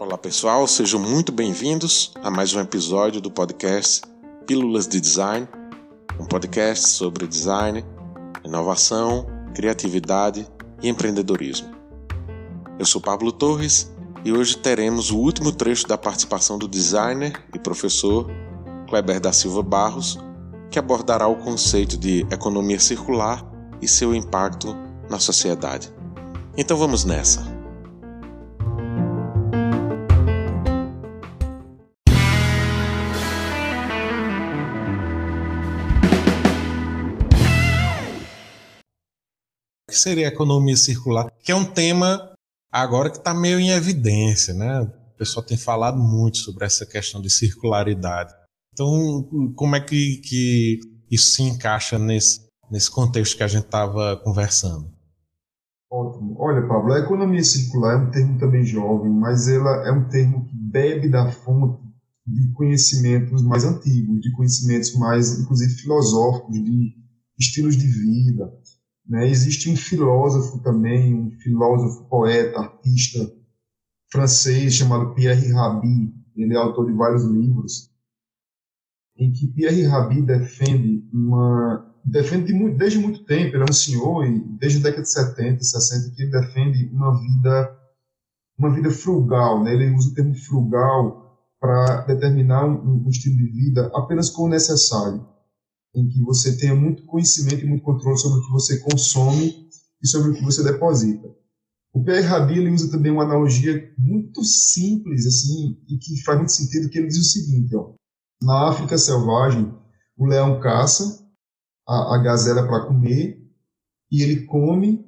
Olá pessoal, sejam muito bem-vindos a mais um episódio do podcast Pílulas de Design, um podcast sobre design, inovação, criatividade e empreendedorismo. Eu sou Pablo Torres e hoje teremos o último trecho da participação do designer e professor Kleber da Silva Barros, que abordará o conceito de economia circular e seu impacto na sociedade. Então vamos nessa! O que seria a economia circular? Que é um tema agora que está meio em evidência, né? O pessoal tem falado muito sobre essa questão de circularidade. Então, como é que, que isso se encaixa nesse, nesse contexto que a gente estava conversando? Ótimo. Olha, Pablo, a economia circular é um termo também jovem, mas ela é um termo que bebe da fonte de conhecimentos mais antigos, de conhecimentos mais, inclusive, filosóficos, de estilos de vida. Né? Existe um filósofo também, um filósofo, poeta, artista francês chamado Pierre Rabhi, ele é autor de vários livros, em que Pierre Rabhi defende uma defende muito, desde muito tempo, ele é um senhor e desde a década de 70, 60 que ele defende uma vida uma vida frugal, né? Ele usa o termo frugal para determinar um, um, estilo de vida apenas com o necessário, em que você tenha muito conhecimento e muito controle sobre o que você consome e sobre o que você deposita. O Pierre Rabhi ele usa também uma analogia muito simples assim e que faz muito sentido, que ele diz o seguinte, ó, na África selvagem, o leão caça a, a gazela para comer e ele come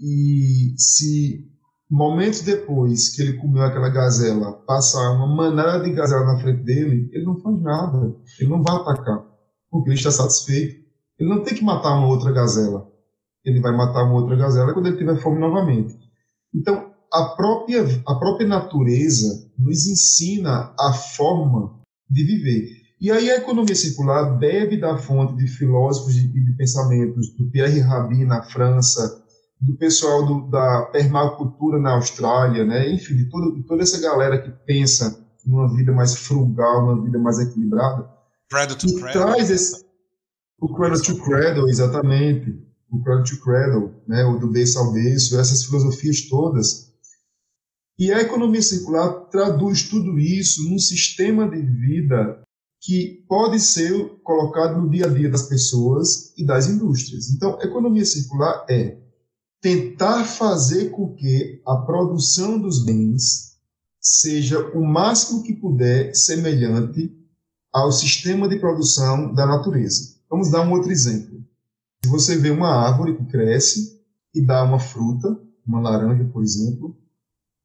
e se momentos depois que ele comeu aquela gazela passar uma manada de gazela na frente dele, ele não faz nada, ele não vai atacar, porque ele está satisfeito. Ele não tem que matar uma outra gazela. Ele vai matar uma outra gazela quando ele tiver fome novamente. Então, a própria, a própria natureza nos ensina a forma de viver. E aí a economia circular bebe da fonte de filósofos e de, de, pensamentos do Pierre Rabhi na França, do pessoal do, da permacultura na Austrália, né? enfim, de, todo, de toda essa galera que pensa numa vida mais frugal, numa vida mais equilibrada. Cradle to Cradle. Traz esse, o Cradle to Cradle, exatamente. O Cradle to Cradle, né? o do berço ao berço, essas filosofias todas e a economia circular traduz tudo isso num sistema de vida que pode ser colocado no dia a dia das pessoas e das indústrias. Então, economia circular é tentar fazer com que a produção dos bens seja o máximo que puder semelhante ao sistema de produção da natureza. Vamos dar um outro exemplo. Se você vê uma árvore que cresce e dá uma fruta, uma laranja, por exemplo,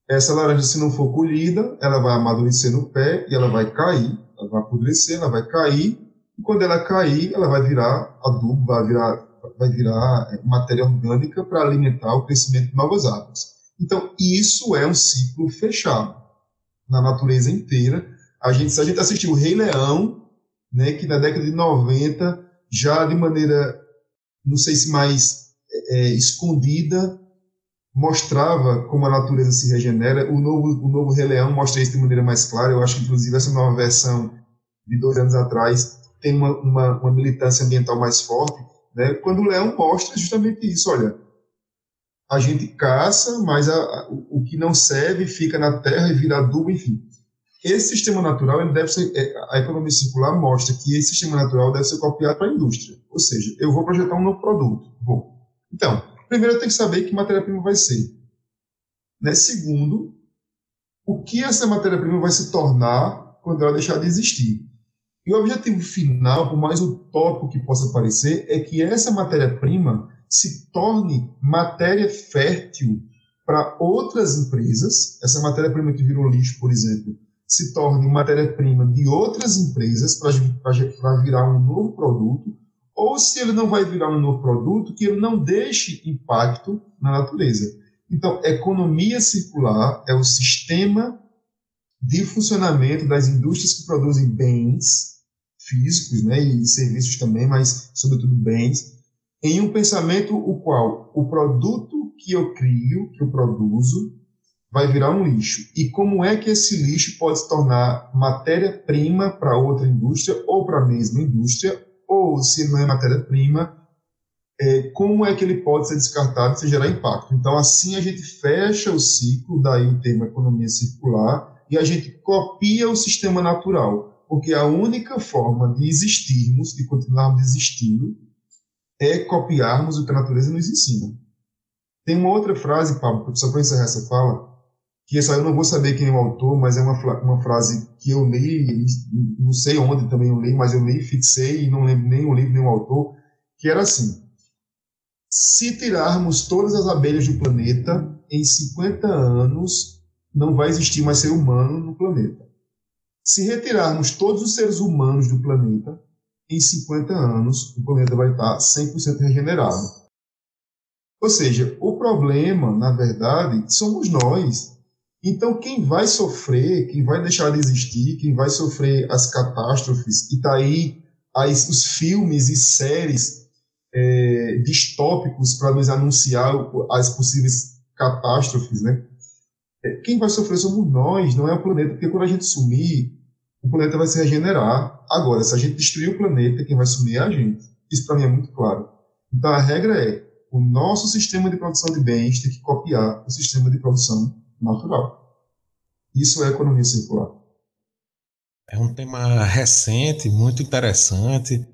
essa laranja, se não for colhida, ela vai amadurecer no pé e ela vai cair, ela vai apodrecer, ela vai cair, e quando ela cair, ela vai virar adubo, vai virar, vai virar é, matéria orgânica para alimentar o crescimento de novas árvores. Então, isso é um ciclo fechado na natureza inteira. A gente, a gente assistiu o Rei Leão, né, que na década de 90, já de maneira, não sei se mais é, escondida, mostrava como a natureza se regenera. O novo, o novo Rei Leão mostra isso de maneira mais clara. Eu acho que, inclusive, essa nova versão de dois anos atrás tem uma, uma, uma militância ambiental mais forte. Né? Quando o leão mostra justamente isso: olha, a gente caça, mas a, a, o que não serve fica na terra e vira adubo, enfim. Esse sistema natural, ele deve ser, é, a economia circular mostra que esse sistema natural deve ser copiado para a indústria. Ou seja, eu vou projetar um novo produto. Vou. Então, primeiro eu tenho que saber que matéria-prima vai ser. Né? Segundo, o que essa matéria-prima vai se tornar quando ela deixar de existir. E o objetivo final, por mais utópico que possa parecer, é que essa matéria-prima se torne matéria fértil para outras empresas. Essa matéria-prima que virou lixo, por exemplo, se torne matéria-prima de outras empresas para virar um novo produto ou se ele não vai virar um novo produto, que ele não deixe impacto na natureza. Então, economia circular é o sistema de funcionamento das indústrias que produzem bens físicos né, e serviços também, mas, sobretudo, bens, em um pensamento o qual o produto que eu crio, que eu produzo, vai virar um lixo. E como é que esse lixo pode se tornar matéria-prima para outra indústria ou para a mesma indústria, ou se não é matéria-prima, é, como é que ele pode ser descartado sem gerar impacto. Então, assim a gente fecha o ciclo, daí o termo economia circular, e a gente copia o sistema natural, porque a única forma de existirmos, de continuarmos existindo, é copiarmos o que a natureza nos ensina. Tem uma outra frase, Pablo, só para encerrar essa fala, que essa eu não vou saber quem é o autor, mas é uma, uma frase que eu li, não sei onde também eu li, mas eu li, fixei e não lembro nem o livro nem o autor, que era assim: se tirarmos todas as abelhas do planeta, em 50 anos não vai existir mais ser humano no planeta. Se retirarmos todos os seres humanos do planeta, em 50 anos o planeta vai estar 100% regenerado. Ou seja, o problema, na verdade, somos nós. Então, quem vai sofrer, quem vai deixar de existir, quem vai sofrer as catástrofes, e está aí as, os filmes e séries é, distópicos para nos anunciar as possíveis catástrofes, né? É, quem vai sofrer somos nós, não é o planeta, porque quando a gente sumir, o planeta vai se regenerar. Agora, se a gente destruir o planeta, quem vai sumir é a gente. Isso para mim é muito claro. Então a regra é: o nosso sistema de produção de bens tem que copiar o sistema de produção natural. Isso é economia circular. É um tema recente, muito interessante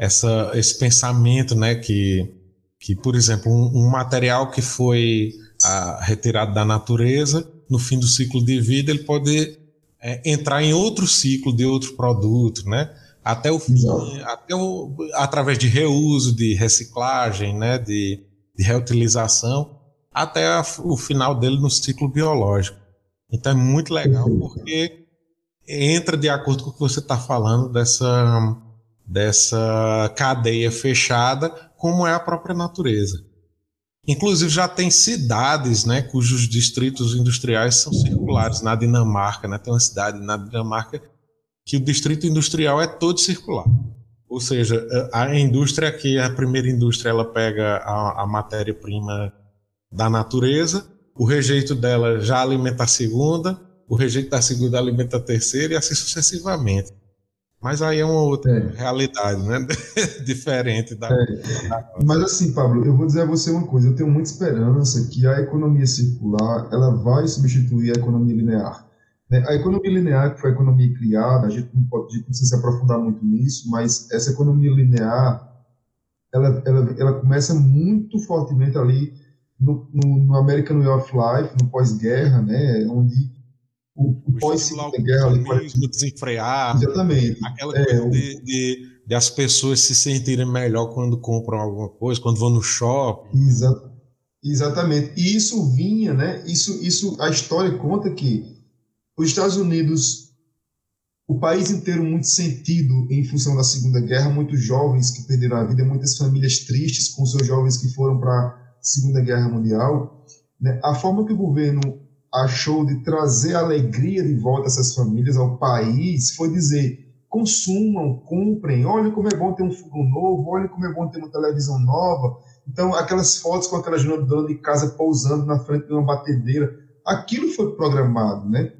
essa, esse pensamento, né, que, que por exemplo, um, um material que foi a, ah, retirado da natureza, no fim do ciclo de vida, ele pode é, entrar em outro ciclo de outro produto, né? Até o fim, até o, através de reuso, de reciclagem, né? De, de reutilização, até a, o final dele no ciclo biológico. Então é muito legal porque entra de acordo com o que você está falando dessa dessa cadeia fechada, como é a própria natureza. Inclusive já tem cidades, né, cujos distritos industriais são circulares na Dinamarca, né? Tem uma cidade na Dinamarca que o distrito industrial é todo circular. Ou seja, a indústria aqui, a primeira indústria, ela pega a, a matéria-prima da natureza, o rejeito dela já alimenta a segunda, o rejeito da segunda alimenta a terceira e assim sucessivamente. Mas aí é uma outra é. realidade, né? Diferente da, é. da, Mas assim, Pablo, eu vou dizer a você uma coisa. Eu tenho muita esperança que a economia circular ela vai substituir a economia linear. Né? A economia linear, que foi a economia criada, a gente não pode não precisa se aprofundar muito nisso, mas essa economia linear, ela, ela, ela começa muito fortemente ali no, no, no American Way of Life, no pós-guerra, né? Onde o, o pós-segunda guerra ali, desenfrear, exatamente, aquela é, coisa de, de, de, as pessoas se sentirem melhor quando compram alguma coisa, quando vão no shopping. Exa exatamente. E isso vinha, né? Isso, isso, a história conta que os Estados Unidos, o país inteiro muito sentido em função da Segunda Guerra, muitos jovens que perderam a vida, muitas famílias tristes com seus jovens que foram para Segunda Guerra Mundial. Né? A forma que o governo achou de trazer alegria de volta a essas famílias ao país foi dizer: consumam, comprem, olha como é bom ter um fogão novo, olha como é bom ter uma televisão nova. Então, aquelas fotos com aquela dona de casa pousando na frente de uma batedeira, aquilo foi programado, né?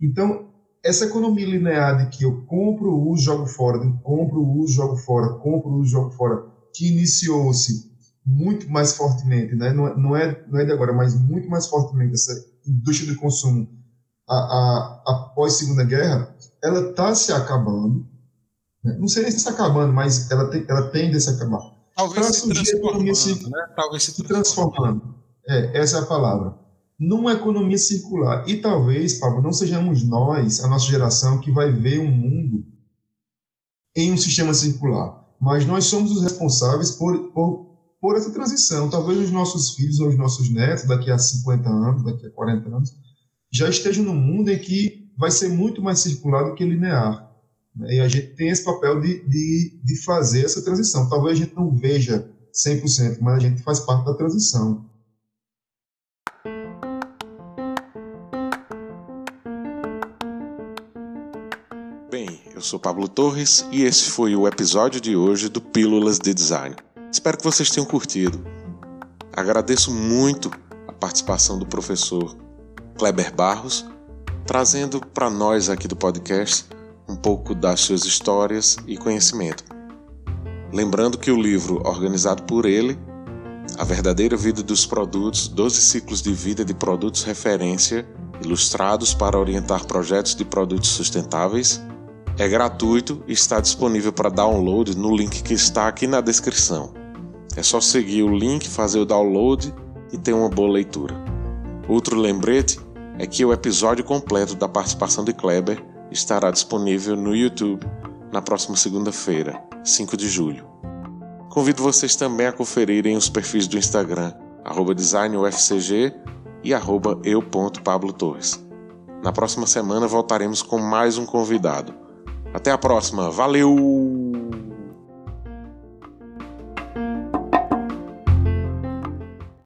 Então, essa economia linear de que eu compro, uso, jogo fora, compro, uso, jogo fora, compro, uso, jogo fora, que iniciou-se muito mais fortemente, né? não, não, é, não é de agora, mas muito mais fortemente essa indústria de consumo a, a, após a Segunda Guerra, ela está se acabando. Né? Não sei nem se está acabando, mas ela, ela tende a se acabar. Talvez se transformando, se, né? Talvez se transformando. transformando. É, essa é a palavra. Numa economia circular. E talvez, Pablo, não sejamos nós, a nossa geração, que vai ver um mundo em um sistema circular. Mas nós somos os responsáveis por, por por essa transição. Talvez os nossos filhos ou os nossos netos, daqui a 50 anos, daqui a 40 anos, já estejam num mundo em que vai ser muito mais circular do que linear. Né? E a gente tem esse papel de, de, de fazer essa transição. Talvez a gente não veja 100%, mas a gente faz parte da transição. Bem, eu sou Pablo Torres e esse foi o episódio de hoje do Pílulas de Design. Espero que vocês tenham curtido. Agradeço muito a participação do professor Kleber Barros, trazendo para nós aqui do podcast um pouco das suas histórias e conhecimento. Lembrando que o livro organizado por ele, A Verdadeira Vida dos Produtos 12 Ciclos de Vida de Produtos Referência, ilustrados para orientar projetos de produtos sustentáveis, é gratuito e está disponível para download no link que está aqui na descrição. É só seguir o link, fazer o download e ter uma boa leitura. Outro lembrete é que o episódio completo da participação de Kleber estará disponível no YouTube na próxima segunda-feira, 5 de julho. Convido vocês também a conferirem os perfis do Instagram, designufcg e eu.pablotorres. Na próxima semana voltaremos com mais um convidado. Até a próxima, valeu!